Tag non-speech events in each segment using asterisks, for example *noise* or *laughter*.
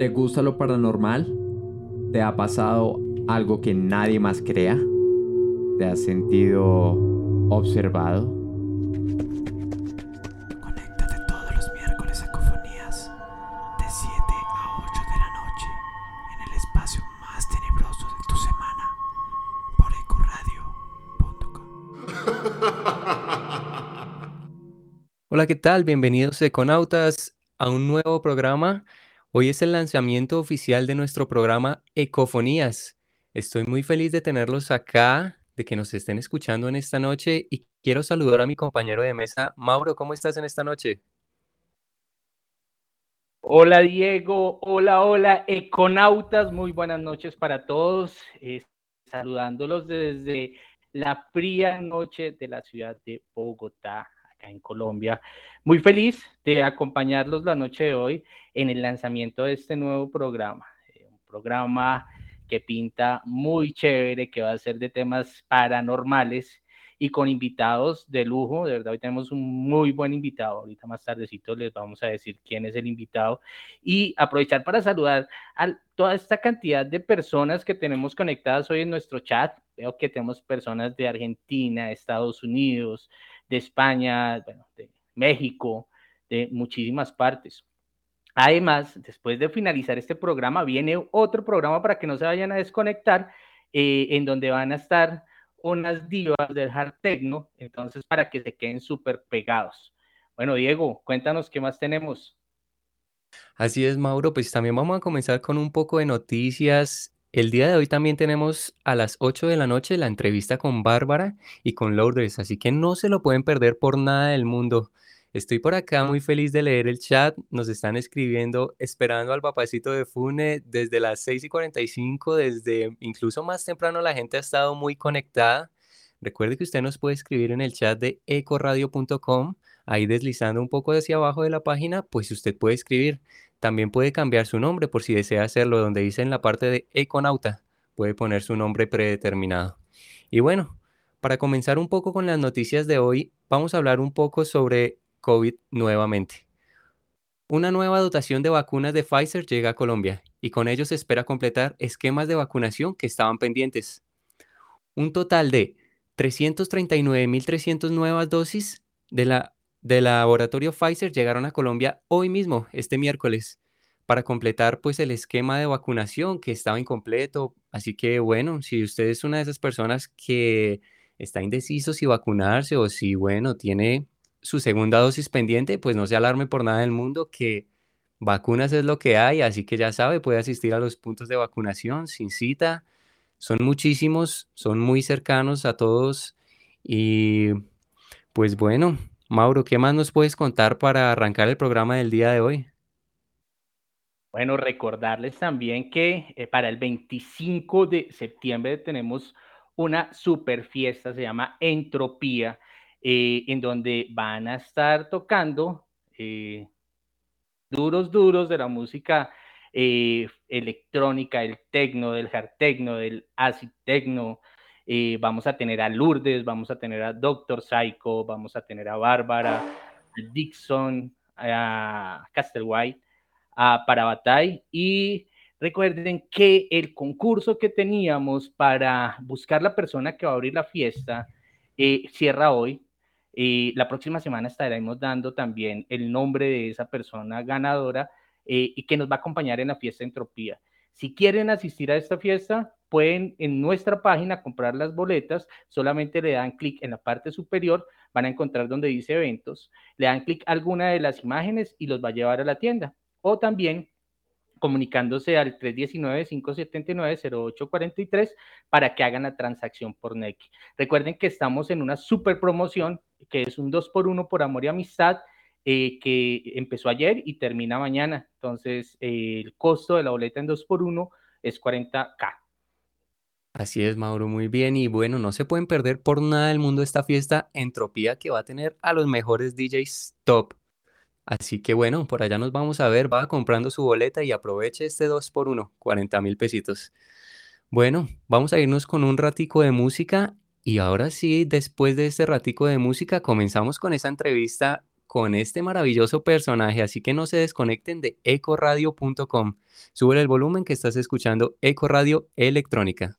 ¿Te gusta lo paranormal? ¿Te ha pasado algo que nadie más crea? ¿Te has sentido observado? Conéctate todos los miércoles a Cofonías de 7 a 8 de la noche en el espacio más tenebroso de tu semana por ecoradio.com. Hola, ¿qué tal? Bienvenidos Econautas a un nuevo programa Hoy es el lanzamiento oficial de nuestro programa Ecofonías. Estoy muy feliz de tenerlos acá, de que nos estén escuchando en esta noche y quiero saludar a mi compañero de mesa, Mauro, ¿cómo estás en esta noche? Hola Diego, hola, hola, econautas, muy buenas noches para todos, eh, saludándolos desde la fría noche de la ciudad de Bogotá, acá en Colombia. Muy feliz de acompañarlos la noche de hoy en el lanzamiento de este nuevo programa. Eh, un programa que pinta muy chévere, que va a ser de temas paranormales y con invitados de lujo. De verdad, hoy tenemos un muy buen invitado. Ahorita más tardecito les vamos a decir quién es el invitado. Y aprovechar para saludar a toda esta cantidad de personas que tenemos conectadas hoy en nuestro chat. Veo que tenemos personas de Argentina, Estados Unidos, de España, bueno, de México, de muchísimas partes. Además, después de finalizar este programa, viene otro programa para que no se vayan a desconectar, eh, en donde van a estar unas divas del hard techno, entonces para que se queden súper pegados. Bueno, Diego, cuéntanos qué más tenemos. Así es, Mauro, pues también vamos a comenzar con un poco de noticias. El día de hoy también tenemos a las 8 de la noche la entrevista con Bárbara y con Lourdes, así que no se lo pueden perder por nada del mundo. Estoy por acá muy feliz de leer el chat. Nos están escribiendo, esperando al papacito de Fune desde las 6 y 45, desde incluso más temprano la gente ha estado muy conectada. Recuerde que usted nos puede escribir en el chat de ecoradio.com, ahí deslizando un poco hacia abajo de la página, pues usted puede escribir. También puede cambiar su nombre por si desea hacerlo, donde dice en la parte de Econauta, puede poner su nombre predeterminado. Y bueno, para comenzar un poco con las noticias de hoy, vamos a hablar un poco sobre COVID nuevamente. Una nueva dotación de vacunas de Pfizer llega a Colombia y con ello se espera completar esquemas de vacunación que estaban pendientes. Un total de 339.300 nuevas dosis de la, del laboratorio Pfizer llegaron a Colombia hoy mismo, este miércoles, para completar pues el esquema de vacunación que estaba incompleto. Así que bueno, si usted es una de esas personas que está indeciso si vacunarse o si bueno, tiene su segunda dosis pendiente, pues no se alarme por nada del mundo, que vacunas es lo que hay, así que ya sabe, puede asistir a los puntos de vacunación sin cita. Son muchísimos, son muy cercanos a todos. Y pues bueno, Mauro, ¿qué más nos puedes contar para arrancar el programa del día de hoy? Bueno, recordarles también que eh, para el 25 de septiembre tenemos una super fiesta, se llama Entropía eh, en donde van a estar tocando eh, duros, duros de la música electrónica, el tecno, del hard techno, del acid techno. Vamos a tener a Lourdes, vamos a tener a Doctor Psycho, vamos a tener a Bárbara, a Dixon, a Castlewhite, a Parabatay y recuerden que el concurso que teníamos para buscar la persona que va a abrir la fiesta cierra hoy, y la próxima semana estaremos dando también el nombre de esa persona ganadora eh, y que nos va a acompañar en la fiesta Entropía. Si quieren asistir a esta fiesta, pueden en nuestra página comprar las boletas, solamente le dan clic en la parte superior, van a encontrar donde dice eventos, le dan clic a alguna de las imágenes y los va a llevar a la tienda. O también comunicándose al 319-579-0843 para que hagan la transacción por Neki. Recuerden que estamos en una super promoción que es un 2 por 1 por amor y amistad eh, que empezó ayer y termina mañana. Entonces, eh, el costo de la boleta en 2 por 1 es 40K. Así es, Mauro, muy bien. Y bueno, no se pueden perder por nada del mundo esta fiesta Entropía que va a tener a los mejores DJs top Así que bueno, por allá nos vamos a ver, va comprando su boleta y aproveche este 2 por 1 40 mil pesitos. Bueno, vamos a irnos con un ratico de música y ahora sí, después de este ratico de música, comenzamos con esa entrevista con este maravilloso personaje, así que no se desconecten de ecoradio.com. Sube el volumen que estás escuchando Eco Radio Electrónica.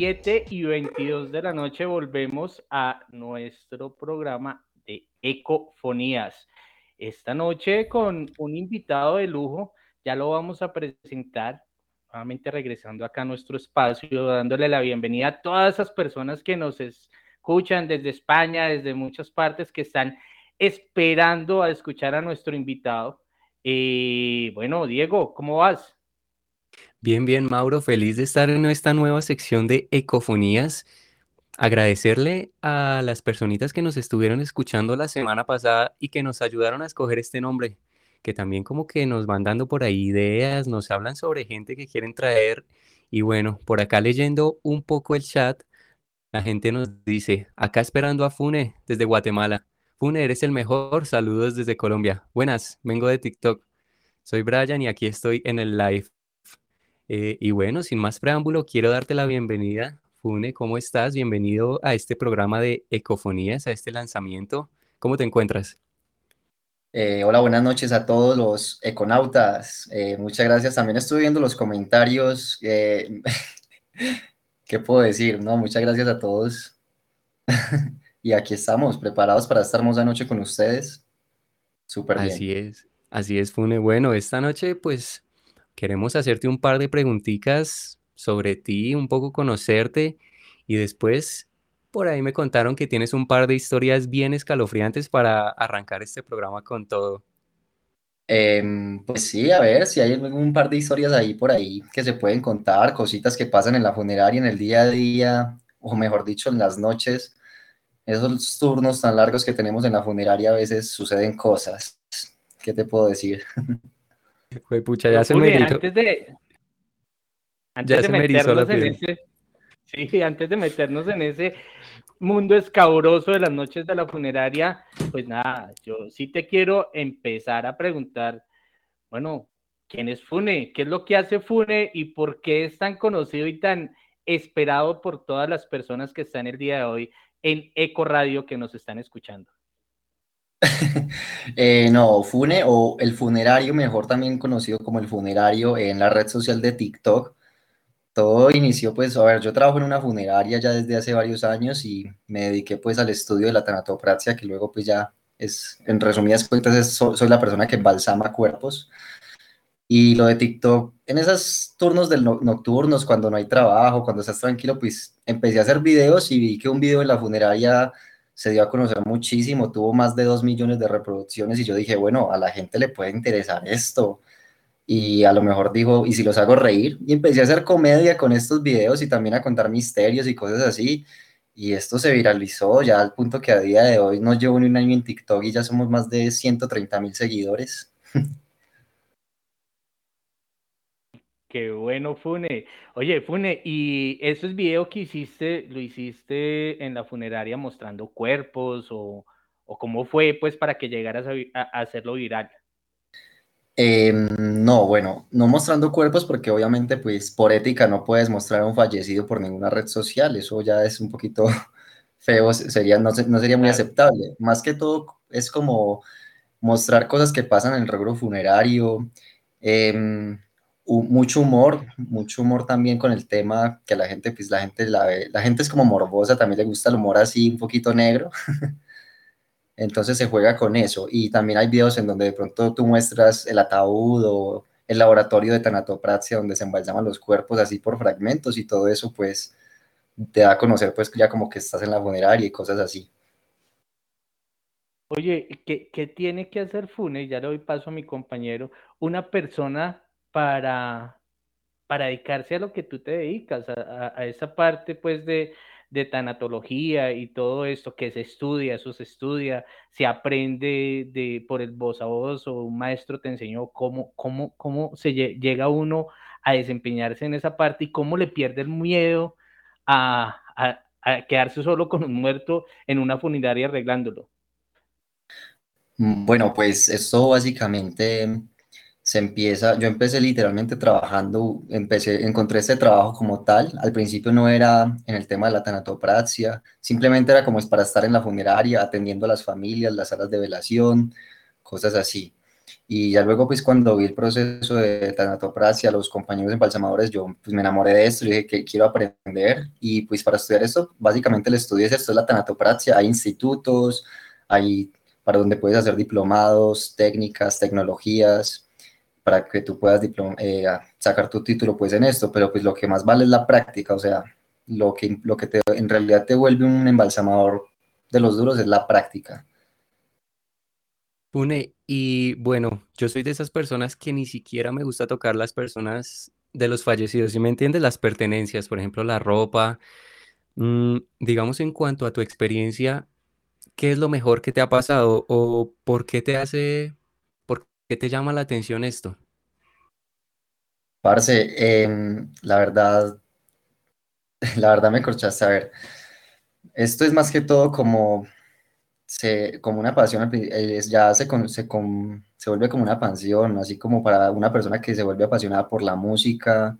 7 y 22 de la noche, volvemos a nuestro programa de Ecofonías. Esta noche con un invitado de lujo, ya lo vamos a presentar, nuevamente regresando acá a nuestro espacio, dándole la bienvenida a todas esas personas que nos escuchan desde España, desde muchas partes, que están esperando a escuchar a nuestro invitado. Y bueno, Diego, ¿cómo vas? Bien, bien, Mauro, feliz de estar en esta nueva sección de Ecofonías. Agradecerle a las personitas que nos estuvieron escuchando la semana pasada y que nos ayudaron a escoger este nombre, que también como que nos van dando por ahí ideas, nos hablan sobre gente que quieren traer. Y bueno, por acá leyendo un poco el chat, la gente nos dice, acá esperando a Fune desde Guatemala. Fune, eres el mejor. Saludos desde Colombia. Buenas, vengo de TikTok. Soy Brian y aquí estoy en el live. Eh, y bueno, sin más preámbulo, quiero darte la bienvenida. Fune, ¿cómo estás? Bienvenido a este programa de Ecofonías, a este lanzamiento. ¿Cómo te encuentras? Eh, hola, buenas noches a todos los econautas. Eh, muchas gracias. También estuve viendo los comentarios. *laughs* ¿Qué puedo decir? No, muchas gracias a todos. *laughs* y aquí estamos, preparados para esta hermosa noche con ustedes. Súper bien. Así es, así es, Fune. Bueno, esta noche pues queremos hacerte un par de preguntitas sobre ti, un poco conocerte y después por ahí me contaron que tienes un par de historias bien escalofriantes para arrancar este programa con todo. Em, pues sí, a ver si hay un par de historias ahí por ahí que se pueden contar, cositas que pasan en la funeraria, en el día a día, o mejor dicho, en las noches. Esos turnos tan largos que tenemos en la funeraria a veces suceden cosas. ¿Qué te puedo decir? *laughs* Pucha, ya se me antes de, antes Ya de se me meternos en ese, sí, antes de meternos en ese mundo escabroso de las noches de la funeraria, pues nada, yo sí te quiero empezar a preguntar, bueno, ¿quién es Fune? ¿Qué es lo que hace Fune y por qué es tan conocido y tan esperado por todas las personas que están el día de hoy en Eco Radio que nos están escuchando? *laughs* Eh, no, Fune o el funerario, mejor también conocido como el funerario en la red social de TikTok. Todo inició, pues, a ver, yo trabajo en una funeraria ya desde hace varios años y me dediqué pues al estudio de la tanatopraxia, que luego pues ya es, en resumidas cuentas, es- so- soy la persona que embalsama cuerpos. Y lo de TikTok, en esos turnos del no- nocturnos, cuando no hay trabajo, cuando estás tranquilo, pues empecé a hacer videos y vi que un video en la funeraria se dio a conocer muchísimo, tuvo más de dos millones de reproducciones y yo dije, bueno, a la gente le puede interesar esto. Y a lo mejor digo, ¿y si los hago reír? Y empecé a hacer comedia con estos videos y también a contar misterios y cosas así. Y esto se viralizó ya al punto que a día de hoy no llevo ni un año en TikTok y ya somos más de 130 mil seguidores. *laughs* Qué bueno, Fune. Oye, Fune, ¿y esos videos que hiciste, lo hiciste en la funeraria mostrando cuerpos o, o cómo fue pues para que llegaras a, vi- a- a hacerlo viral? Eh, no, bueno, no mostrando cuerpos porque obviamente pues por ética no puedes mostrar a un fallecido por ninguna red social, eso ya es un poquito *laughs* feo, sería, no, no sería muy aceptable. Más que todo es como mostrar cosas que pasan en el rubro funerario, em, mucho humor, mucho humor también con el tema que la gente, pues la gente la ve, la gente es como morbosa, también le gusta el humor así un poquito negro. *laughs* Entonces se juega con eso. Y también hay videos en donde de pronto tú muestras el ataúd o el laboratorio de tanatopraxia donde se embalsaman los cuerpos así por fragmentos y todo eso pues te da a conocer pues ya como que estás en la funeraria y cosas así. Oye, ¿qué, ¿qué, tiene que hacer Fune? Ya le doy paso a mi compañero. Una persona para, dedicarse a lo que tú te dedicas, a, esa parte pues de, tanatología y todo esto que se estudia, eso se estudia, se aprende de, por el voz a voz o un maestro te enseñó cómo, cómo, cómo se llega uno a desempeñarse en esa parte y cómo le pierde el miedo a, a, a quedarse solo con un muerto en una funeraria arreglándolo. Mm, bueno, pues esto básicamente se empieza, yo empecé literalmente trabajando, empecé, encontré este trabajo como tal, al principio no era en el tema de la tanatopraxia, simplemente era como es para estar en la funeraria, atendiendo a las familias, las salas de velación, cosas así. Y ya luego, pues cuando vi el proceso de tanatopraxia, los compañeros embalsamadores, yo pues, me enamoré de esto, y dije que quiero aprender. Y pues para estudiar esto, básicamente el estudio es esto, es la tanatopraxia. Hay institutos, hay para donde puedes hacer diplomados, técnicas, tecnologías, para que tú puedas eh, sacar tu título pues en esto, pero pues lo que más vale es la práctica, o sea, lo que, lo que te, en realidad te vuelve un embalsamador de los duros es la práctica. Pune, y bueno, yo soy de esas personas que ni siquiera me gusta tocar las personas de los fallecidos, ¿sí me entiendes? Las pertenencias, por ejemplo, la ropa. Mm, digamos, en cuanto a tu experiencia, ¿qué es lo mejor que te ha pasado o por qué te hace, qué te llama la atención esto? Parce, em, la verdad, *laughs* la verdad me corchaste. A ver, esto es más que todo como, se, como una pasión, eh, ya se, se, se vuelve como una pasión, así como para una persona que se vuelve apasionada por la música.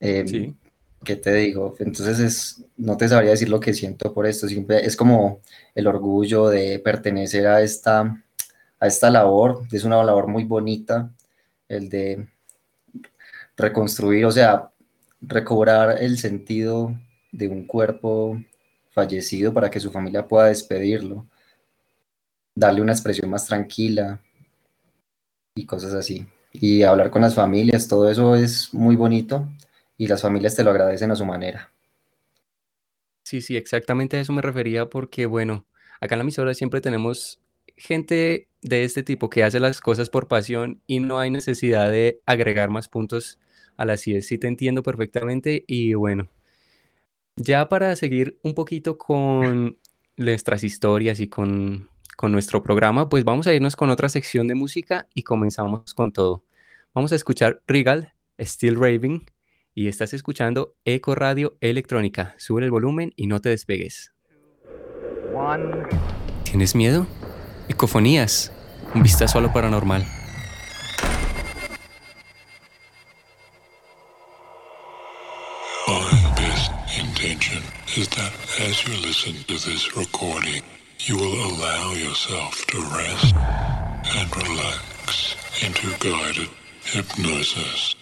Em, sí. ¿Qué te digo? Entonces es, no te sabría decir lo que siento por esto, siempre es como el orgullo de pertenecer a esta, a esta labor, es una labor muy bonita, el de reconstruir, o sea, recobrar el sentido de un cuerpo fallecido para que su familia pueda despedirlo, darle una expresión más tranquila y cosas así. Y hablar con las familias, todo eso es muy bonito y las familias te lo agradecen a su manera. Sí, sí, exactamente a eso me refería porque, bueno, acá en la emisora siempre tenemos gente de este tipo que hace las cosas por pasión y no hay necesidad de agregar más puntos a las CIES. Sí te entiendo perfectamente y bueno, ya para seguir un poquito con nuestras historias y con, con nuestro programa, pues vamos a irnos con otra sección de música y comenzamos con todo. Vamos a escuchar Regal, Still Raving y estás escuchando Eco Radio Electrónica. Sube el volumen y no te despegues. ¿Tienes miedo? Ecofonías. Un vistazo a lo paranormal. My best intention is that as you listen to this recording, you will allow yourself to rest and relax into guided hypnosis.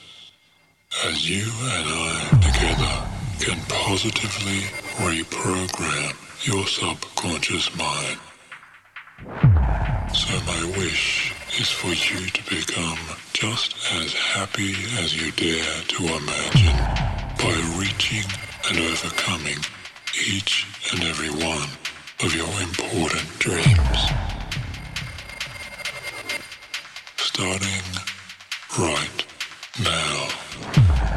as you and I together can positively reprogram your subconscious mind. So my wish is for you to become just as happy as you dare to imagine by reaching and overcoming each and every one of your important dreams. Starting right now.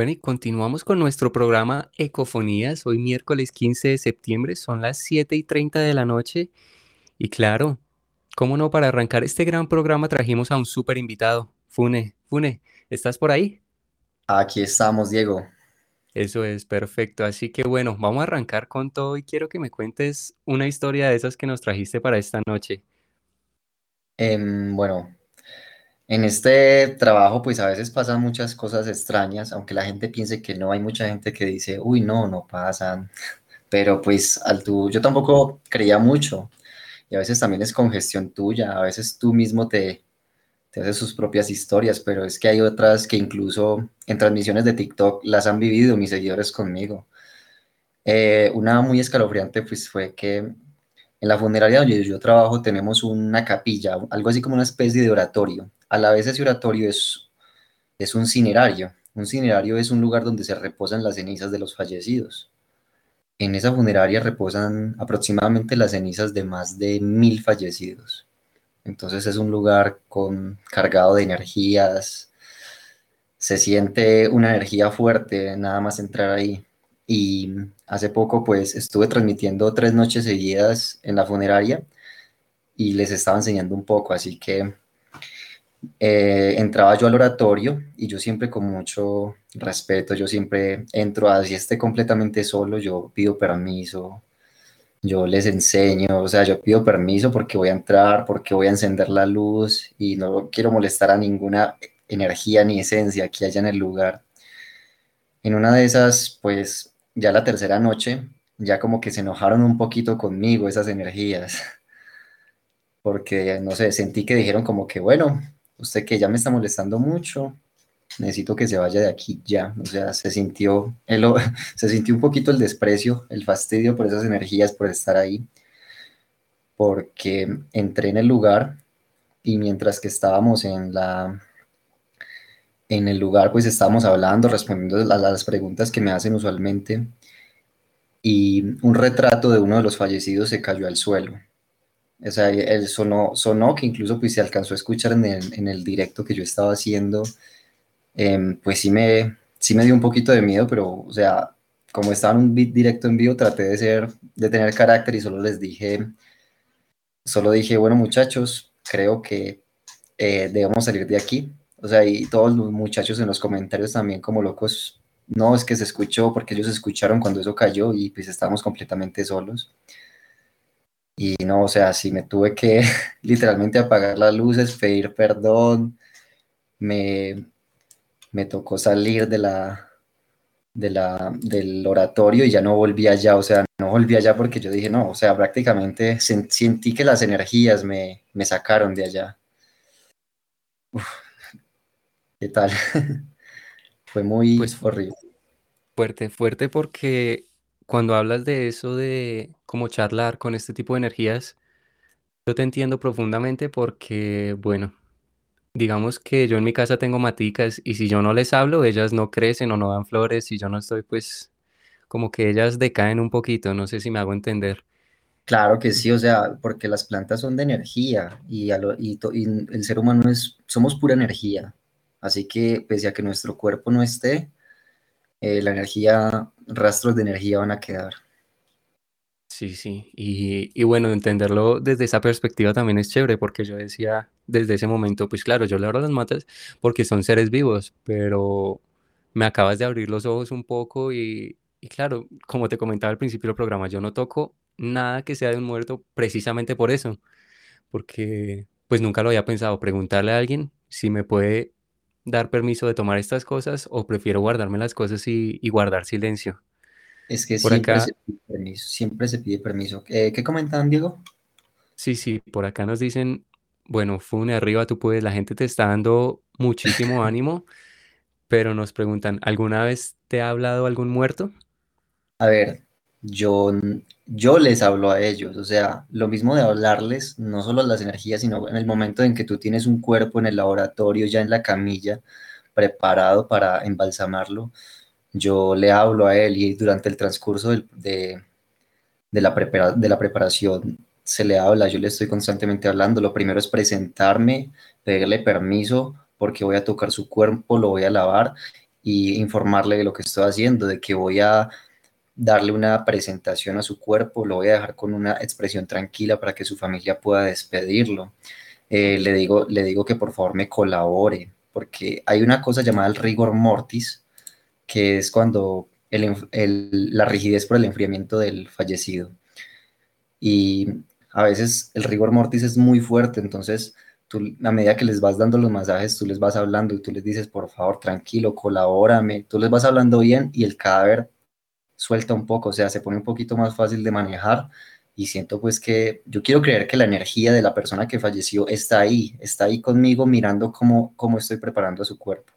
Bueno, y continuamos con nuestro programa Ecofonías. Hoy miércoles 15 de septiembre, son las 7 y 30 de la noche. Y claro, cómo no, para arrancar este gran programa trajimos a un súper invitado. Fune, Fune, ¿estás por ahí? Aquí estamos, Diego. Eso es perfecto. Así que bueno, vamos a arrancar con todo y quiero que me cuentes una historia de esas que nos trajiste para esta noche. Em, bueno, en este trabajo pues a veces pasan muchas cosas extrañas, aunque la gente piense que no, hay mucha gente que dice, uy, no, no pasan, pero pues al tú, yo tampoco creía mucho y a veces también es congestión tuya, a veces tú mismo te, haces sus propias historias, pero es que hay otras que incluso en transmisiones de TikTok las han vivido mis seguidores conmigo. Eh, una muy escalofriante pues fue que en la funeraria donde yo trabajo tenemos una capilla, algo así como una especie de oratorio. A la vez ese oratorio es, es un cinerario. Un cinerario es un lugar donde se reposan las cenizas de los fallecidos. En esa funeraria reposan aproximadamente las cenizas de más de mil fallecidos. Entonces es un lugar con, cargado de energías. Se siente una energía fuerte nada más entrar ahí. Y hace poco pues estuve transmitiendo tres noches seguidas en la funeraria y les estaba enseñando un poco, así que eh, entraba yo al oratorio y yo siempre con mucho respeto, yo siempre entro así esté completamente solo, yo pido permiso, yo les enseño, o sea, yo pido permiso porque voy a entrar, porque voy a encender la luz y no quiero molestar a ninguna energía ni esencia que haya en el lugar. En una de esas, pues ya la tercera noche, ya como que se enojaron un poquito conmigo esas energías, porque, no sé, sentí que dijeron como que, bueno, usted que ya me está molestando mucho, necesito que se vaya de aquí ya. O sea, se sintió, el, *laughs* se sintió un poquito el desprecio, el fastidio por esas energías, por estar ahí, porque entré en el lugar y mientras que estábamos en la en el lugar, pues estábamos hablando, respondiendo a las preguntas que me hacen usualmente, y un retrato de uno de los fallecidos se cayó al suelo. O sea, él sonó, sonó que incluso pues se alcanzó a escuchar en el, en el directo que yo estaba haciendo, Em, pues sí me, sí me dio un poquito de miedo, pero, o sea, como estaba en un directo en vivo, traté de ser, de tener carácter y solo les dije, solo dije, bueno, muchachos, creo que eh, debemos salir de aquí. O sea, y todos los muchachos en los comentarios también como locos, no, es que se escuchó porque ellos escucharon cuando eso cayó y pues estábamos completamente solos. Y no, o sea, sí me tuve que *laughs* literalmente apagar las luces, pedir perdón, me, me tocó salir de la, de la, del oratorio y ya no volví allá, o sea, no volví allá porque yo dije, no, o sea, prácticamente sentí que las energías me, me sacaron de allá. ¿Qué tal? *laughs* Fue muy pues, horrible. Fuerte, fuerte porque cuando hablas de eso de cómo charlar con este tipo de energías, yo te entiendo profundamente porque, bueno, Digamos que yo en mi casa tengo maticas y si yo no les hablo, ellas no crecen o no dan flores. Si yo no estoy, pues como que ellas decaen un poquito. No sé si me hago entender. Claro que sí, o sea, porque las plantas son de energía y, el ser humano es, somos pura energía. Así que pese a que nuestro cuerpo no esté, eh, la energía, rastros de energía van a quedar. Sí, sí. Y, bueno, entenderlo desde esa perspectiva también es chévere, porque yo decía desde ese momento, pues claro, yo le abro las matas porque son seres vivos, pero me acabas de abrir los ojos un poco y, y claro, como te comentaba al principio del programa, yo no toco nada que sea de un muerto precisamente por eso, porque pues nunca lo había pensado, preguntarle a alguien si me puede dar permiso de tomar estas cosas o prefiero guardarme las cosas y, y guardar silencio. Es que por siempre, acá, se pide permiso, siempre se pide permiso. Eh, ¿Qué comentan, Diego? Sí, sí, por acá nos dicen, bueno, Fune, arriba tú puedes, la gente te está dando muchísimo ánimo, pero nos preguntan, ¿alguna vez te ha hablado algún muerto? A ver, yo, yo les hablo a ellos, o sea, lo mismo de hablarles, no solo las energías, sino en el momento en que tú tienes un cuerpo en el laboratorio, ya en la camilla, preparado para embalsamarlo, yo le hablo a él y durante el transcurso de, la de la preparación se le habla, yo le estoy constantemente hablando. Lo primero es presentarme, pedirle permiso porque voy a tocar su cuerpo, lo voy a lavar y informarle de lo que estoy haciendo, de que voy a darle una presentación a su cuerpo, lo voy a dejar con una expresión tranquila para que su familia pueda despedirlo. Eh, le, digo, le digo que por favor me colabore, porque hay una cosa llamada el rigor mortis, que es cuando la rigidez por el enfriamiento del fallecido. Y a veces el rigor mortis es muy fuerte, entonces tú, a medida que les vas dando los masajes, tú les vas hablando y tú les dices, por favor, tranquilo, colabórame, tú les vas hablando bien y el cadáver suelta un poco, o sea, se pone un poquito más fácil de manejar y siento pues que yo quiero creer que la energía de la persona que falleció está ahí, está ahí conmigo mirando cómo, cómo estoy preparando a su cuerpo.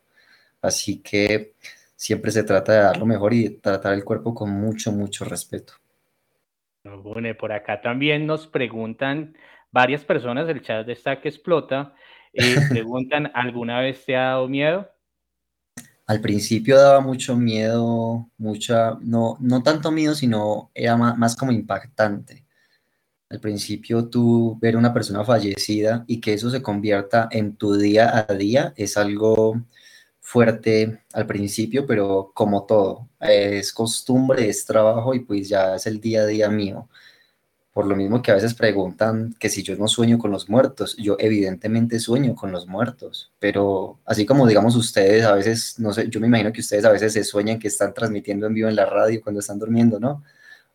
Así que siempre se trata de dar lo mejor y tratar el cuerpo con mucho, mucho respeto. Bueno, por acá también nos preguntan varias personas, el chat está que explota, y *laughs* preguntan, ¿alguna vez te ha dado miedo? Al principio daba mucho miedo, mucha, no, no tanto miedo, sino era más, como impactante. Al principio tú ver una persona fallecida y que eso se convierta en tu día a día es algo fuerte al principio, pero como todo, es costumbre, es trabajo y pues ya es el día a día mío. Por lo mismo que a veces preguntan que si yo no sueño con los muertos, yo evidentemente sueño con los muertos, pero así como digamos ustedes a veces, no sé, yo me imagino que ustedes a veces se sueñan que están transmitiendo en vivo en la radio cuando están durmiendo, ¿no?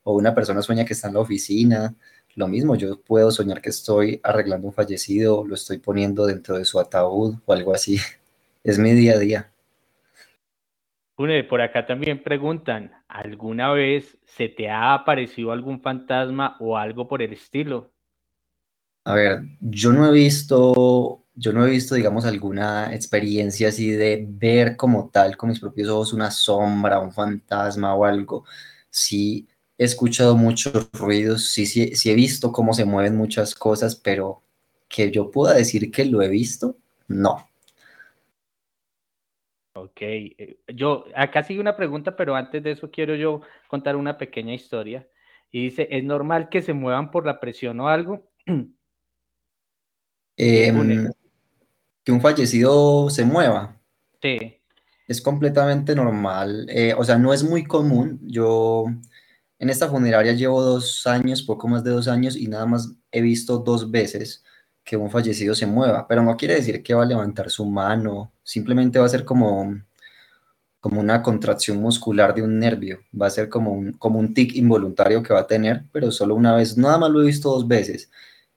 O una persona sueña que está en la oficina, lo mismo, yo puedo soñar que estoy arreglando un fallecido, lo estoy poniendo dentro de su ataúd o algo así. *laughs* Es mi día a día. Por acá también preguntan, ¿alguna vez se te ha aparecido algún fantasma o algo por el estilo? A ver, yo no he visto, yo no he visto, digamos, alguna experiencia así de ver como tal con mis propios ojos una sombra, un fantasma o algo. Sí he escuchado muchos ruidos, sí, sí, sí he visto cómo se mueven muchas cosas, pero que yo pueda decir que lo he visto, no. Ok, eh, yo acá sigue una pregunta, pero antes de eso quiero yo contar una pequeña historia. Y dice, ¿es normal que se muevan por la presión o algo? *clears throat* Em, que un fallecido se mueva. Sí. Es completamente normal. Eh, o sea, no es muy común. Yo en esta funeraria llevo dos años, poco más de dos años, y nada más he visto dos veces que un fallecido se mueva, pero no quiere decir que va a levantar su mano, simplemente va a ser como, como una contracción muscular de un nervio, va a ser como un, como un tic involuntario que va a tener, pero solo una vez, nada más lo he visto dos veces.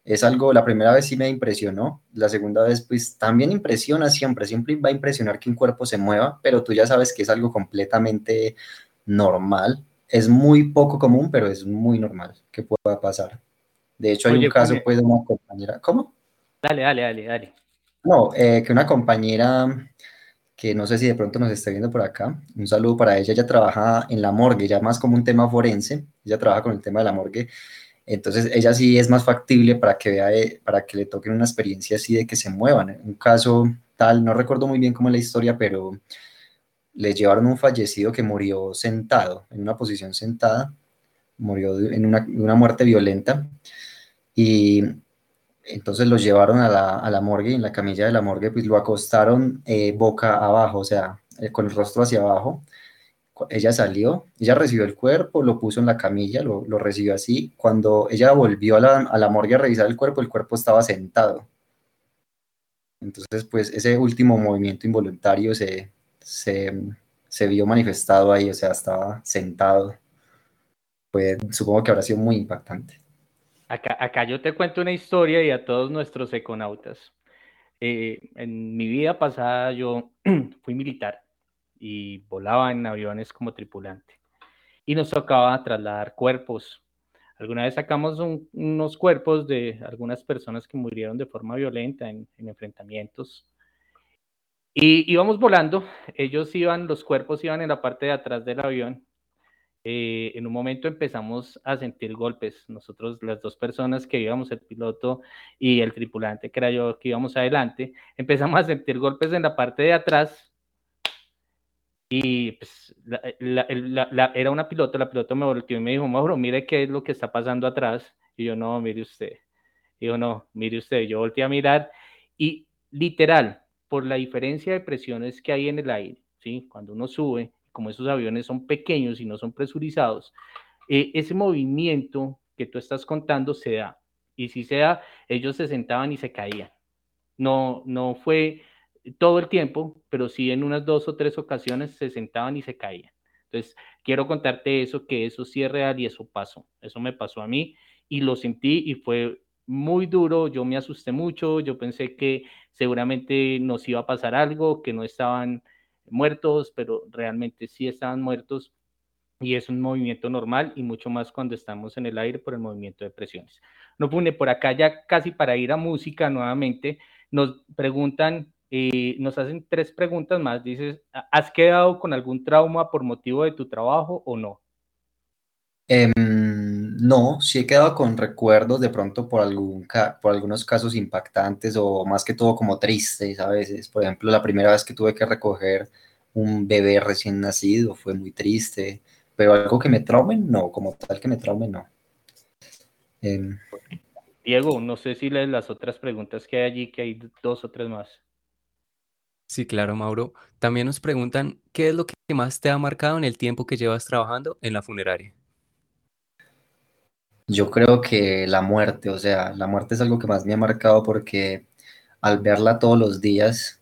Es algo, la primera vez sí me impresionó, la segunda vez pues también impresiona siempre, siempre va a impresionar que un cuerpo se mueva, pero tú ya sabes que es algo completamente normal, es muy poco común, pero es muy normal que pueda pasar. De hecho, hay un caso pues de una compañera, ¿cómo? Dale, dale, dale, dale. No, eh, que una compañera que no sé si de pronto nos está viendo por acá, un saludo para ella, ella trabaja en la morgue, ya más como un tema forense, ella trabaja con el tema de la morgue, entonces ella sí es más factible para que vea, eh, para que le toquen una experiencia así de que se muevan. Un caso tal, no recuerdo muy bien cómo es la historia, pero le llevaron un fallecido que murió sentado, en una posición sentada, murió en una muerte violenta. Y entonces lo llevaron a la, a la, morgue y en la camilla de la morgue pues lo acostaron eh, boca abajo, o sea, eh, con el rostro hacia abajo. Ella salió, ella recibió el cuerpo, lo puso en la camilla, lo, lo recibió así. Cuando ella volvió a la, a la, morgue a revisar el cuerpo, el cuerpo estaba sentado. Entonces, pues ese último movimiento involuntario se, se, se vio manifestado ahí, o sea, estaba sentado. Pues supongo que habrá sido muy impactante. Acá, yo te cuento una historia y a todos nuestros econautas. Eh, en mi vida pasada yo *clears throat* fui militar y volaba en aviones como tripulante. Y nos tocaba trasladar cuerpos. Alguna vez sacamos unos cuerpos de algunas personas que murieron de forma violenta en, en enfrentamientos. Y íbamos volando, ellos iban, los cuerpos iban en la parte de atrás del avión eh, en un momento empezamos a sentir golpes. Nosotros, las dos personas que íbamos, el piloto y el tripulante, que era yo, que íbamos adelante, empezamos a sentir golpes en la parte de atrás. Y pues, era una piloto, la piloto me volteó y me dijo, Mauro, mire qué es lo que está pasando atrás. Y yo, no, mire usted. Y yo, no, mire usted. Yo volteé a mirar y literal, por la diferencia de presiones que hay en el aire, ¿sí? Cuando uno sube, como esos aviones son pequeños y no son presurizados, eh, ese movimiento que tú estás contando se da. Y si se da, ellos se sentaban y se caían. No, no fue todo el tiempo, pero sí en unas dos o tres ocasiones se sentaban y se caían. Entonces, quiero contarte eso, que eso sí es real y eso pasó. Eso me pasó a mí y lo sentí y fue muy duro. Yo me asusté mucho. Yo pensé que seguramente nos iba a pasar algo, que no estaban muertos, pero realmente sí estaban muertos. Y es un movimiento normal y mucho más cuando estamos en el aire por el movimiento de presiones. No pone por acá ya casi para ir a música nuevamente. Nos preguntan y nos hacen tres preguntas más. Dices, ¿has quedado con algún trauma por motivo de tu trabajo o no? Em, no, sí he quedado con recuerdos de pronto por, algún por algunos casos impactantes o más que todo como tristes a veces. Por ejemplo, la primera vez que tuve que recoger un bebé recién nacido fue muy triste, pero algo que me traumen, no, como tal que me traumen, no. Em, Diego, no sé si lees las otras preguntas que hay allí, que hay dos o tres más. Sí, claro, Mauro. También nos preguntan, ¿qué es lo que más te ha marcado en el tiempo que llevas trabajando en la funeraria? Yo creo que la muerte, o sea, la muerte es algo que más me ha marcado porque al verla todos los días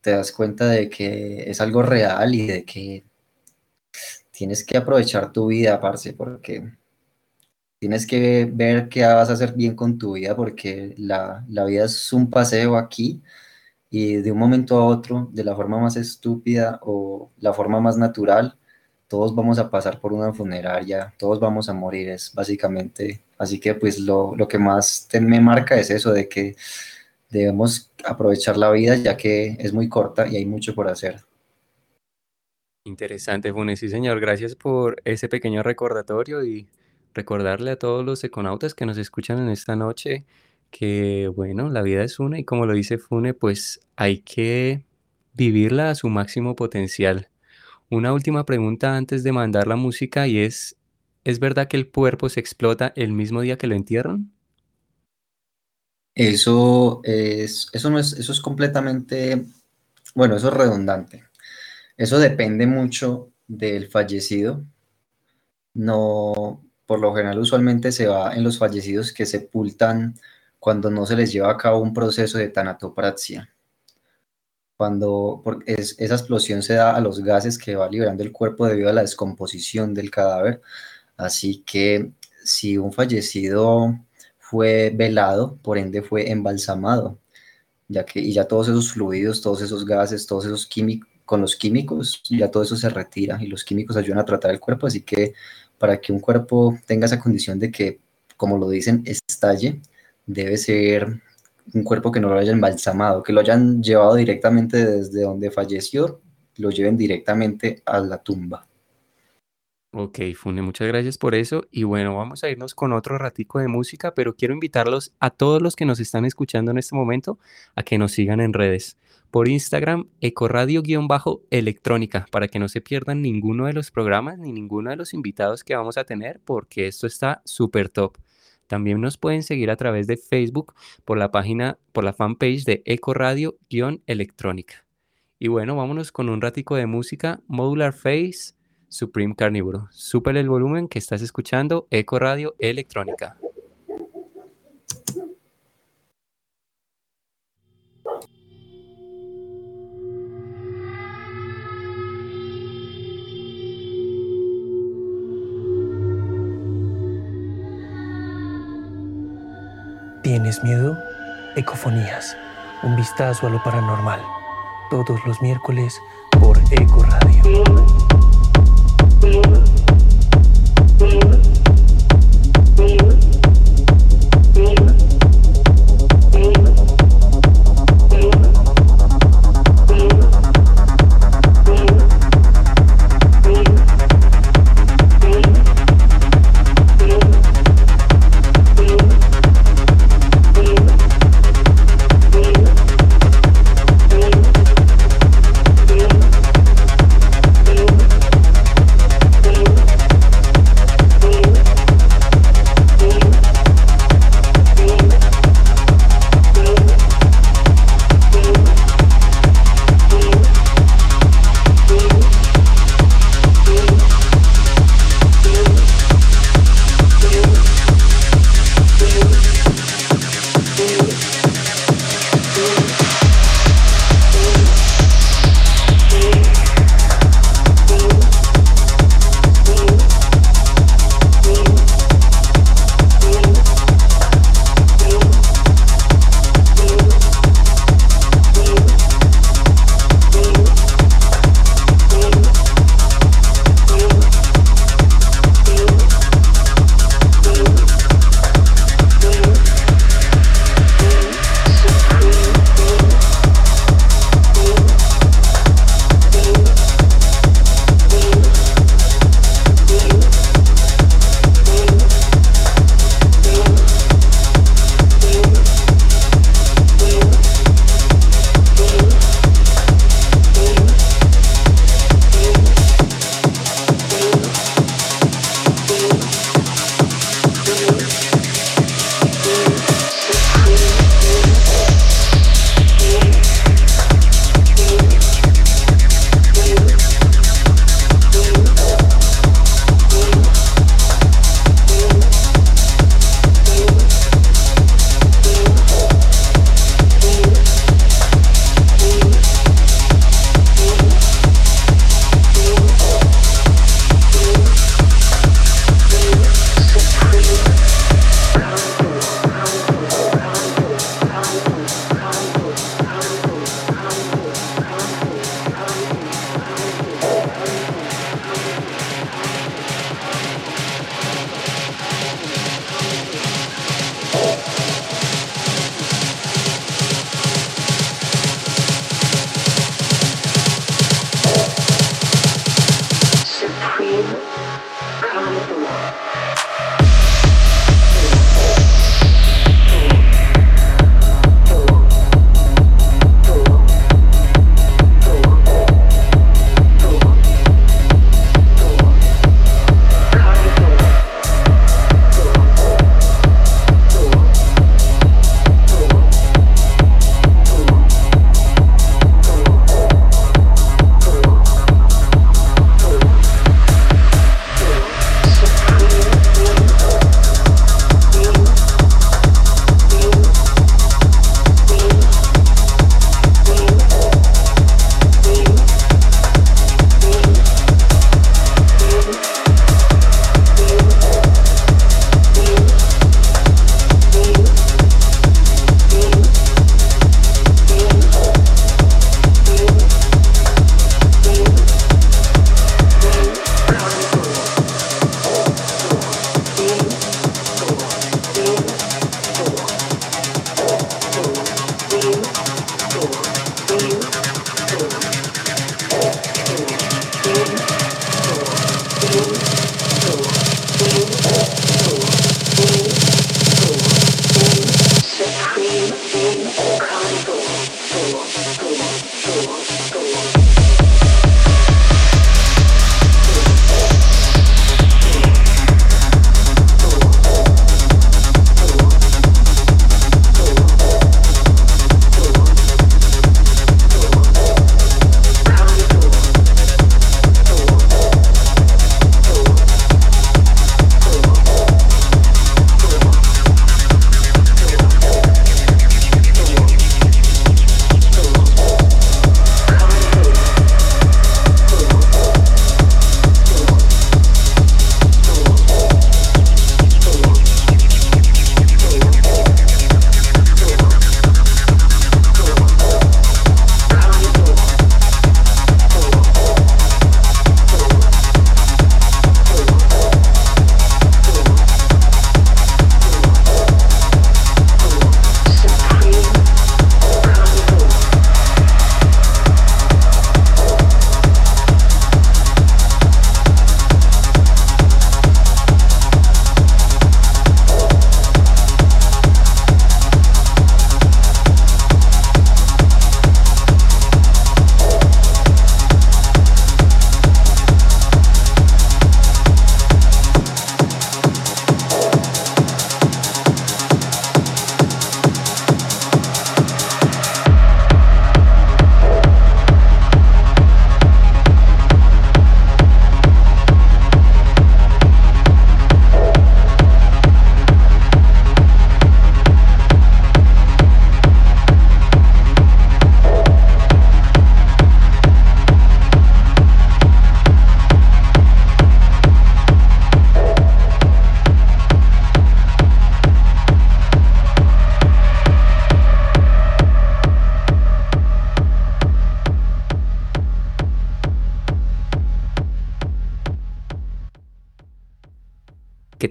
te das cuenta de que es algo real y de que tienes que aprovechar tu vida, parce, porque tienes que ver qué vas a hacer bien con tu vida porque la, la vida es un paseo aquí y de un momento a otro, de la forma más estúpida o la forma más natural, todos vamos a pasar por una funeraria, todos vamos a morir, es básicamente, así que pues lo, lo que más me marca es eso, de que debemos aprovechar la vida ya que es muy corta y hay mucho por hacer. Interesante, Funes, sí señor, gracias por ese pequeño recordatorio y recordarle a todos los econautas que nos escuchan en esta noche que, bueno, la vida es una y como lo dice Fune, pues hay que vivirla a su máximo potencial. Una última pregunta antes de mandar la música y es, ¿es verdad que el cuerpo se explota el mismo día que lo entierran? Eso es, eso no es, eso es completamente, bueno, eso es redundante. Eso depende mucho del fallecido. No, por lo general usualmente se va en los fallecidos que sepultan cuando no se les lleva a cabo un proceso de tanatopraxia. Cuando esa explosión se da a los gases que va liberando el cuerpo debido a la descomposición del cadáver. Así que si un fallecido fue velado, por ende fue embalsamado, ya que y ya todos esos fluidos, todos esos gases, todos esos químicos, con los químicos, ya todo eso se retira y los químicos ayudan a tratar el cuerpo, así que para que un cuerpo tenga esa condición de que, como lo dicen, estalle, debe ser un cuerpo que no lo haya embalsamado, que lo hayan llevado directamente desde donde falleció, lo lleven directamente a la tumba. Ok, Fune, muchas gracias por eso. Y bueno, vamos a irnos con otro ratico de música, pero quiero invitarlos a todos los que nos están escuchando en este momento a que nos sigan en redes. Por Instagram, ecoradio-electrónica, para que no se pierdan ninguno de los programas ni ninguno de los invitados que vamos a tener, porque esto está súper top. También nos pueden seguir a través de Facebook por la página, por la fanpage de Eco Radio-Electrónica. Y bueno, vámonos con un ratico de música, Modular Face, Supreme Carnívoro. Súper el volumen que estás escuchando, Eco Radio Electrónica. ¿Tienes miedo? Ecofonías, un vistazo a lo paranormal. Todos los miércoles por Eco Radio.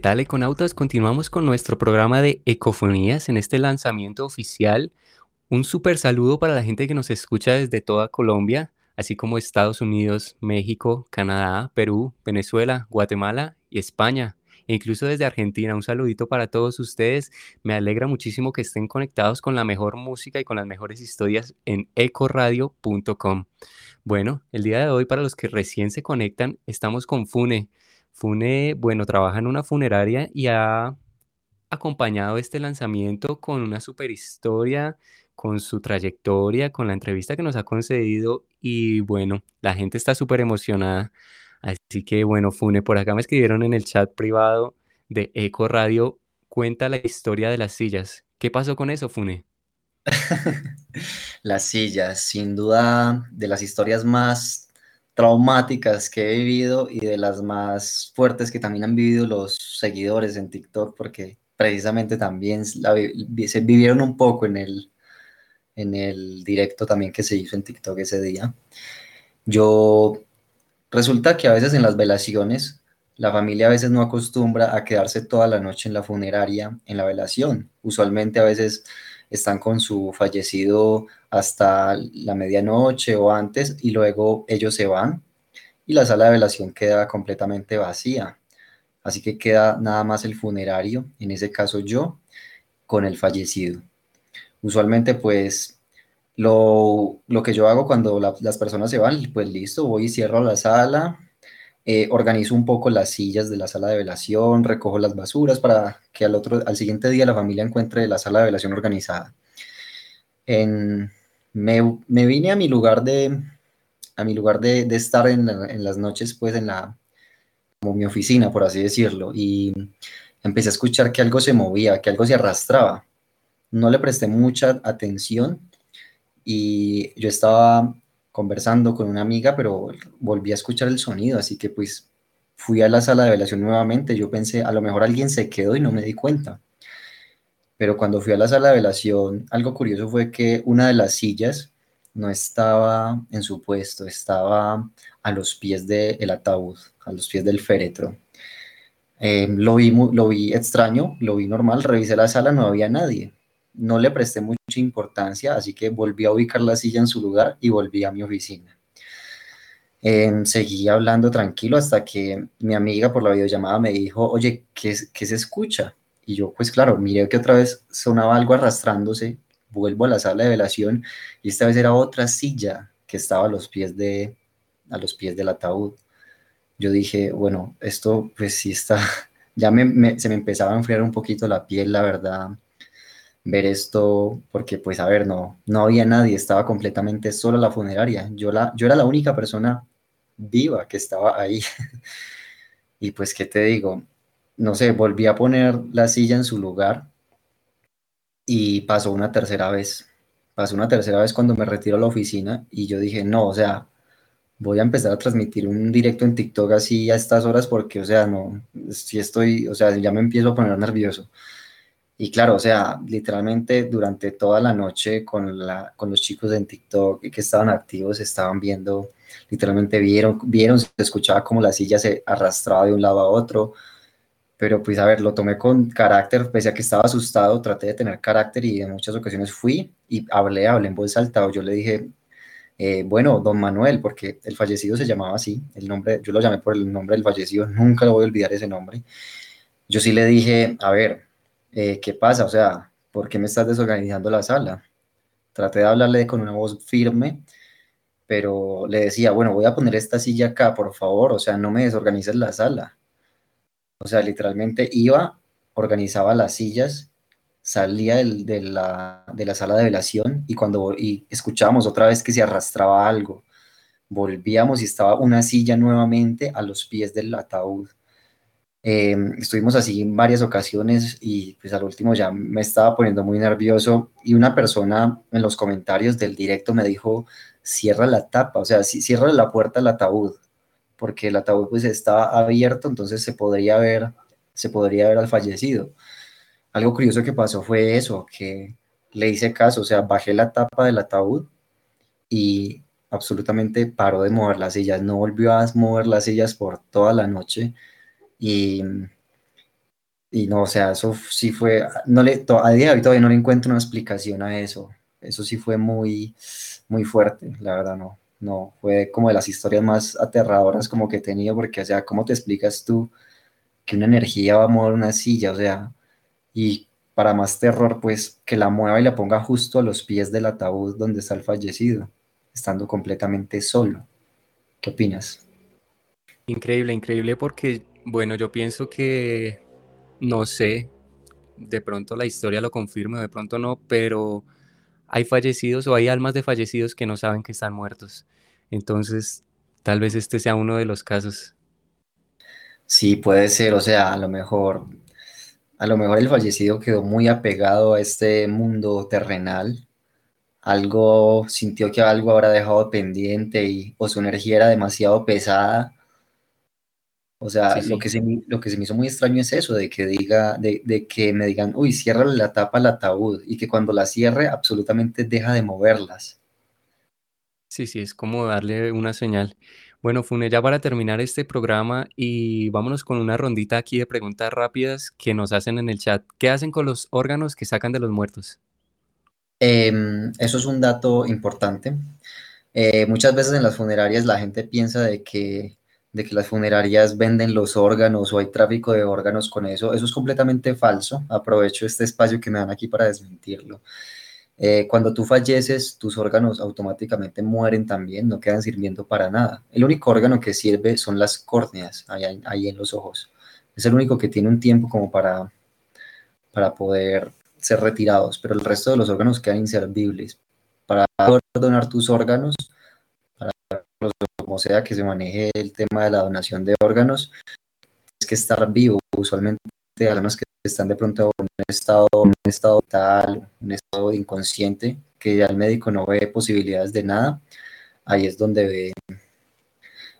Tal, Econautas? Continuamos con nuestro programa de Ecofonías en este lanzamiento oficial. Un súper saludo para la gente que nos escucha desde toda Colombia, así como Estados Unidos, México, Canadá, Perú, Venezuela, Guatemala y España. E incluso desde Argentina, un saludito para todos ustedes. Me alegra muchísimo que estén conectados con la mejor música y con las mejores historias en ecoradio.com. Bueno, el día de hoy, para los que recién se conectan, estamos con Fune. Fune, bueno, trabaja en una funeraria y ha acompañado este lanzamiento con una super historia, con su trayectoria, con la entrevista que nos ha concedido y bueno, la gente está súper emocionada. Así que bueno, Fune, por acá me escribieron en el chat privado de Eco Radio, cuenta la historia de las sillas. ¿Qué pasó con eso, Fune? *laughs* las sillas, sin duda, de las historias más traumáticas que he vivido y de las más fuertes que también han vivido los seguidores en TikTok, porque precisamente también se vivieron un poco en el, en el directo también que se hizo en TikTok ese día. Yo, resulta que a veces en las velaciones, la familia a veces no acostumbra a quedarse toda la noche en la funeraria, en la velación. Usualmente a veces están con su fallecido hasta la medianoche o antes y luego ellos se van y la sala de velación queda completamente vacía. Así que queda nada más el funerario, en ese caso yo, con el fallecido. Usualmente pues lo, que yo hago cuando las personas se van, pues listo, voy y cierro la sala, eh, organizo un poco las sillas de la sala de velación, recojo las basuras para que al, otro, al siguiente día la familia encuentre la sala de velación organizada. En, me, vine a mi lugar de, a mi lugar de, estar en, en, las noches, pues en la, como mi oficina, por así decirlo, y empecé a escuchar que algo se movía, que algo se arrastraba. No le presté mucha atención y yo estaba conversando con una amiga, pero volví a escuchar el sonido, así que pues fui a la sala de velación nuevamente. Yo pensé, a lo mejor alguien se quedó y no me di cuenta. Pero cuando fui a la sala de velación, algo curioso fue que una de las sillas no estaba en su puesto, estaba a los pies del ataúd, a los pies del féretro. Eh, lo, vi, lo vi extraño, lo vi normal, revisé la sala, no había nadie no le presté mucha importancia, así que volví a ubicar la silla en su lugar y volví a mi oficina. Em, seguí hablando tranquilo hasta que mi amiga por la videollamada me dijo, oye, ¿qué, ¿qué, se escucha? Y yo, pues claro, miré que otra vez sonaba algo arrastrándose, vuelvo a la sala de velación y esta vez era otra silla que estaba a los pies, de, a los pies del ataúd. Yo dije, bueno, esto pues sí está, *laughs* ya me, se me empezaba a enfriar un poquito la piel, la verdad, ver esto, porque pues a ver, no, no había nadie, estaba completamente sola la funeraria. Yo, la, yo era la única persona viva que estaba ahí. *laughs* y pues, ¿qué te digo? No sé, volví a poner la silla en su lugar y pasó una tercera vez. Pasó una tercera vez cuando me retiro a la oficina y yo dije, no, o sea, voy a empezar a transmitir un directo en TikTok así a estas horas porque, o sea, no, si estoy, o sea, ya me empiezo a poner nervioso. Y claro, o sea, literalmente durante toda la noche con, la, con los chicos en TikTok que estaban activos, estaban viendo, literalmente vieron, vieron, se escuchaba como la silla se arrastraba de un lado a otro, pero pues a ver, lo tomé con carácter, pese a que estaba asustado, traté de tener carácter y en muchas ocasiones fui y hablé, hablé en voz alta, yo le dije, eh, bueno, don Manuel, porque el fallecido se llamaba así, el nombre, yo lo llamé por el nombre del fallecido, nunca lo voy a olvidar ese nombre. Yo sí le dije, a ver, eh, ¿qué pasa? O sea, ¿por qué me estás desorganizando la sala? Traté de hablarle con una voz firme, pero le decía, bueno, voy a poner esta silla acá, por favor, o sea, no me desorganices la sala. O sea, literalmente iba, organizaba las sillas, salía de, la, de, la, sala de velación y cuando y escuchábamos otra vez que se arrastraba algo, volvíamos y estaba una silla nuevamente a los pies del ataúd. Em, estuvimos así en varias ocasiones y pues al último ya me estaba poniendo muy nervioso y una persona en los comentarios del directo me dijo, cierra la tapa, o sea, cierra la puerta al ataúd, porque el ataúd pues estaba abierto, entonces se podría ver, se podría ver al fallecido. Algo curioso que pasó fue eso, que le hice caso, o sea, bajé la tapa del ataúd y absolutamente paró de mover las sillas, no volvió a mover las sillas por toda la noche y, y no, o sea, eso sí fue, no le, a día de hoy todavía no le encuentro una explicación a eso. Eso sí fue muy, muy fuerte, la verdad, no. No, fue como de las historias más aterradoras como que he tenido, porque, o sea, ¿cómo te explicas tú que una energía va a mover una silla? O sea, y para más terror, pues que la mueva y la ponga justo a los pies del ataúd donde está el fallecido, estando completamente solo. ¿Qué opinas? Increíble, increíble, porque bueno, yo pienso que, no sé, de pronto la historia lo confirma, de pronto no, pero hay fallecidos o hay almas de fallecidos que no saben que están muertos. Entonces, tal vez este sea uno de los casos. Sí, puede ser, o sea, a lo mejor, a lo mejor el fallecido quedó muy apegado a este mundo terrenal, algo sintió que algo habrá dejado pendiente y o su energía era demasiado pesada o sea, Lo, que se, lo que se me hizo muy extraño es eso, de que, diga, de, de que me digan, uy, cierra la tapa al ataúd, y que cuando la cierre absolutamente deja de moverlas. Sí, sí, es como darle una señal. Bueno, Fune, ya para terminar este programa y vámonos con una rondita aquí de preguntas rápidas que nos hacen en el chat. ¿Qué hacen con los órganos que sacan de los muertos? Em, eso es un dato importante. Eh, muchas veces en las funerarias la gente piensa de que de que las funerarias venden los órganos o hay tráfico de órganos con eso. Eso es completamente falso. Aprovecho este espacio que me dan aquí para desmentirlo. Eh, cuando tú falleces, tus órganos automáticamente mueren también, no quedan sirviendo para nada. El único órgano que sirve son las córneas, ahí, en los ojos. Es el único que tiene un tiempo como para, para poder ser retirados, pero el resto de los órganos quedan inservibles. Para poder donar tus órganos, como sea que se maneje el tema de la donación de órganos, es que estar vivo, usualmente órganos que están de pronto en un estado, un estado tal, un estado inconsciente, que ya el médico no ve posibilidades de nada, ahí es donde ve,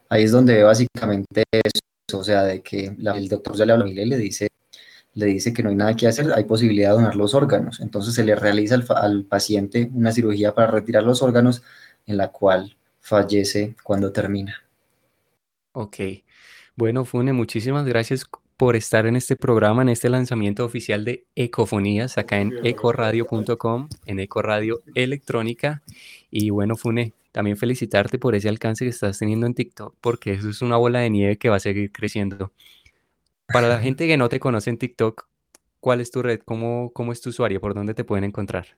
ahí es donde ve básicamente eso, o sea, de que el doctor ya le habla y le dice, le dice que no hay nada que hacer, hay posibilidad de donar los órganos, entonces se le realiza al, al paciente una cirugía para retirar los órganos en la cual fallece cuando termina. Ok. Bueno, Fune, muchísimas gracias por estar en este programa, en este lanzamiento oficial de Ecofonías, acá en ecoradio.com, en Ecoradio Electrónica. Y bueno, Fune, también felicitarte por ese alcance que estás teniendo en TikTok, porque eso es una bola de nieve que va a seguir creciendo. Para la *laughs* gente que no te conoce en TikTok, ¿cuál es tu red? ¿Cómo, cómo es tu usuario? ¿Por dónde te pueden encontrar?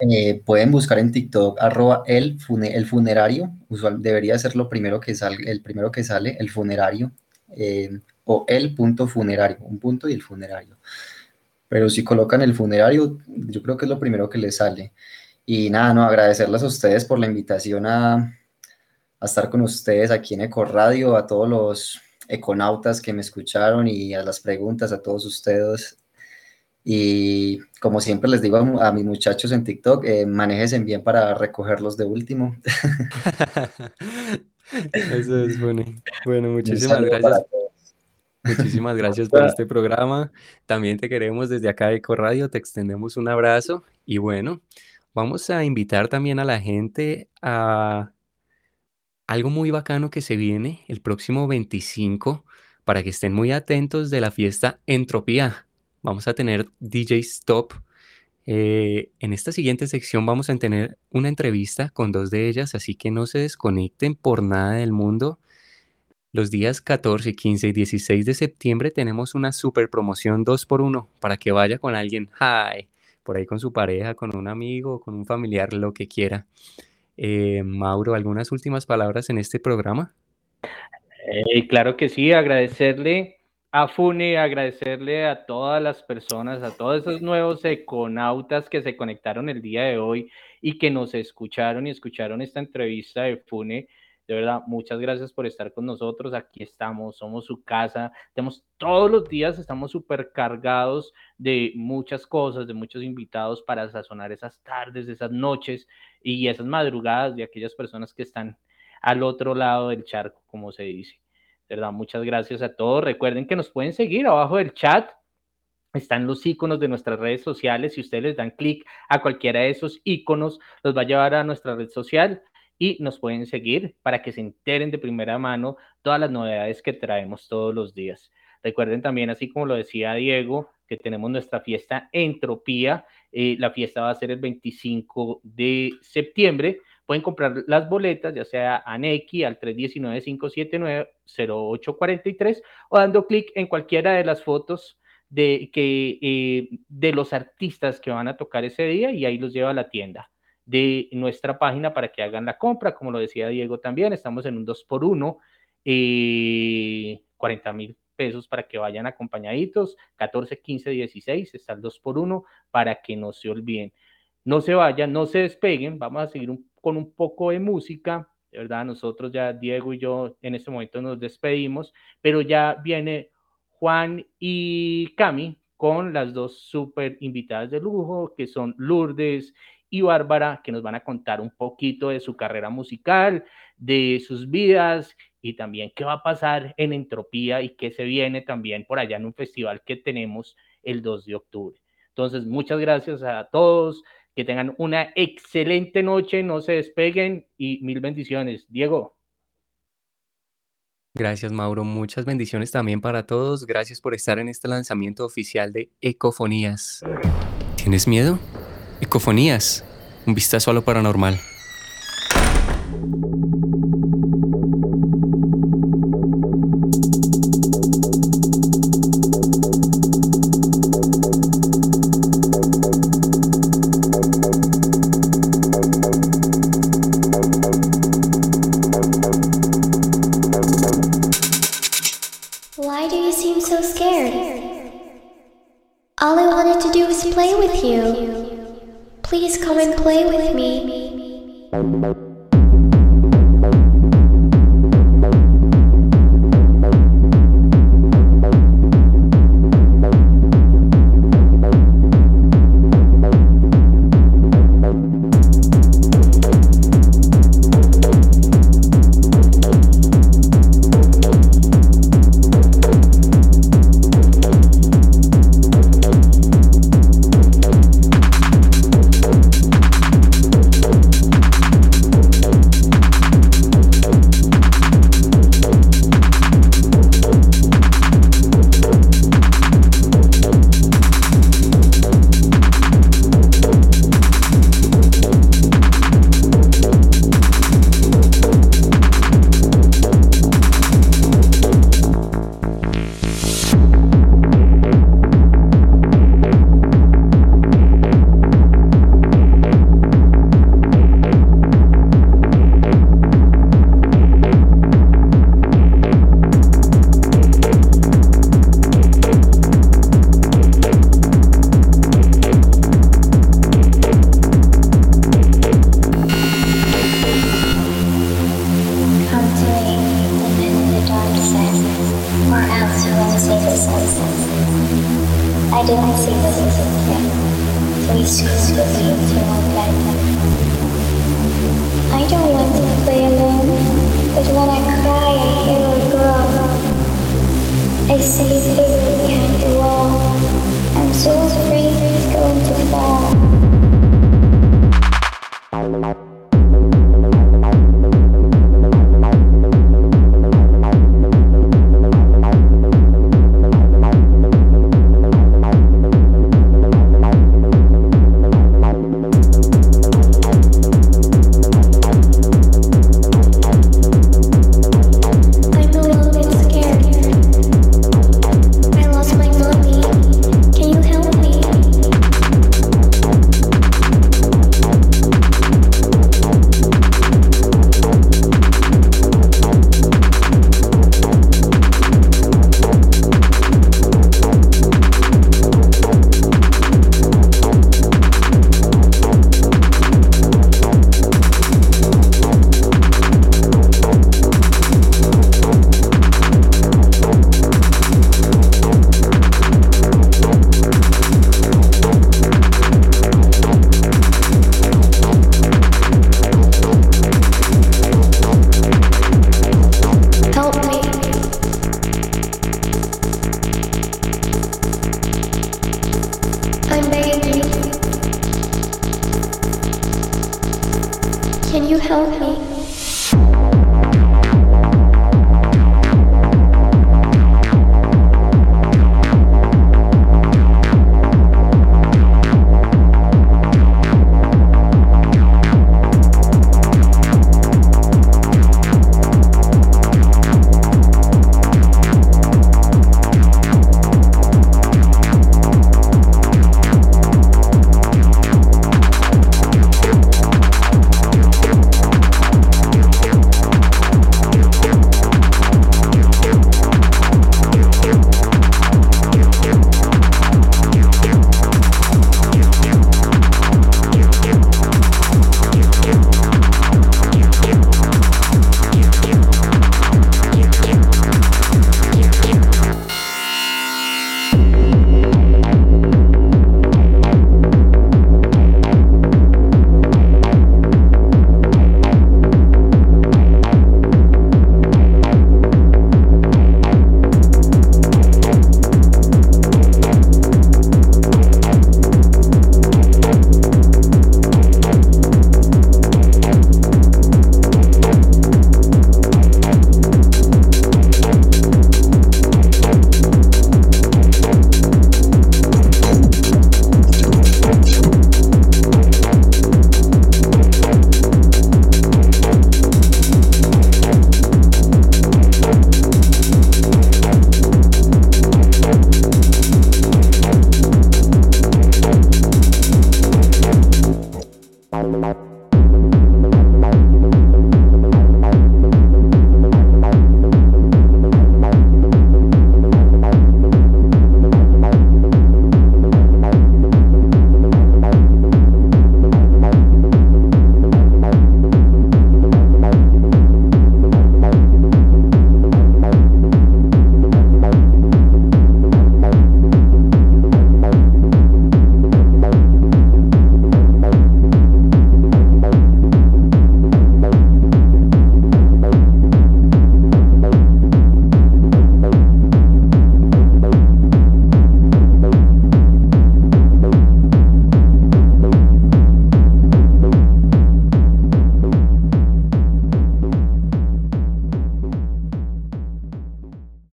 Eh, pueden buscar en TikTok arroba el, fune- el funerario, usual, debería ser lo primero que sale, el primero que sale, el funerario, eh, o el punto funerario, un punto y el funerario. Pero si colocan el funerario, yo creo que es lo primero que les sale. Y nada, no, agradecerles a ustedes por la invitación a, a estar con ustedes aquí en Ecoradio, a todos los econautas que me escucharon y a las preguntas, a todos ustedes. Y como siempre les digo a, a mis muchachos en TikTok, eh, manéjense bien para recogerlos de último. *laughs* Eso es bueno. Bueno, muchísimas gracias. Muchísimas gracias por este programa. También te queremos desde acá de Eco Radio, te extendemos un abrazo y bueno, vamos a invitar también a la gente a algo muy bacano que se viene el próximo 25 para que estén muy atentos de la fiesta Entropía. Vamos a tener DJ Stop. Eh, en esta siguiente sección vamos a tener una entrevista con dos de ellas, así que no se desconecten por nada del mundo. Los días 14, 15 y 16 de septiembre tenemos una super promoción 2x1 para que vaya con alguien, hi, por ahí con su pareja, con un amigo, con un familiar, lo que quiera. Eh, Mauro, ¿algunas últimas palabras en este programa? Eh, claro que sí, agradecerle a Fune, agradecerle a todas las personas, a todos esos nuevos econautas que se conectaron el día de hoy y que nos escucharon y escucharon esta entrevista de Fune. De verdad, muchas gracias por estar con nosotros. Aquí estamos, somos su casa. Tenemos todos los días, estamos súper cargados de muchas cosas, de muchos invitados para sazonar esas tardes, esas noches y esas madrugadas de aquellas personas que están al otro lado del charco, como se dice. Muchas gracias a todos. Recuerden que nos pueden seguir abajo del chat. Están los iconos de nuestras redes sociales. Si ustedes dan clic a cualquiera de esos iconos, los va a llevar a nuestra red social y nos pueden seguir para que se enteren de primera mano todas las novedades que traemos todos los días. Recuerden también, así como lo decía Diego, que tenemos nuestra fiesta Entropía. Eh, la fiesta va a ser el 25 de septiembre. Pueden comprar las boletas, ya sea a Neki al 319-579-0843 o dando clic en cualquiera de las fotos de, que, eh, de los artistas que van a tocar ese día y ahí los lleva a la tienda de nuestra página para que hagan la compra. Como lo decía Diego también, estamos en un 2x1, eh, 40 mil pesos para que vayan acompañaditos, 14, 15, 16, está el 2x1 para que no se olviden. No se vayan, no se despeguen, vamos a seguir un, con un poco de música, verdad, nosotros ya, Diego y yo, en este momento nos despedimos, pero ya viene Juan y Cami con las dos súper invitadas de lujo, que son Lourdes y Bárbara, que nos van a contar un poquito de su carrera musical, de sus vidas y también qué va a pasar en Entropía y qué se viene también por allá en un festival que tenemos el 2 de octubre. Entonces, muchas gracias a todos, que tengan una excelente noche, no se despeguen y mil bendiciones. Diego. Gracias, Mauro. Muchas bendiciones también para todos. Gracias por estar en este lanzamiento oficial de Ecofonías. ¿Tienes miedo? Ecofonías, un vistazo a lo paranormal. Why do you seem so scared? All I wanted to do was play with you. Please come and play with me.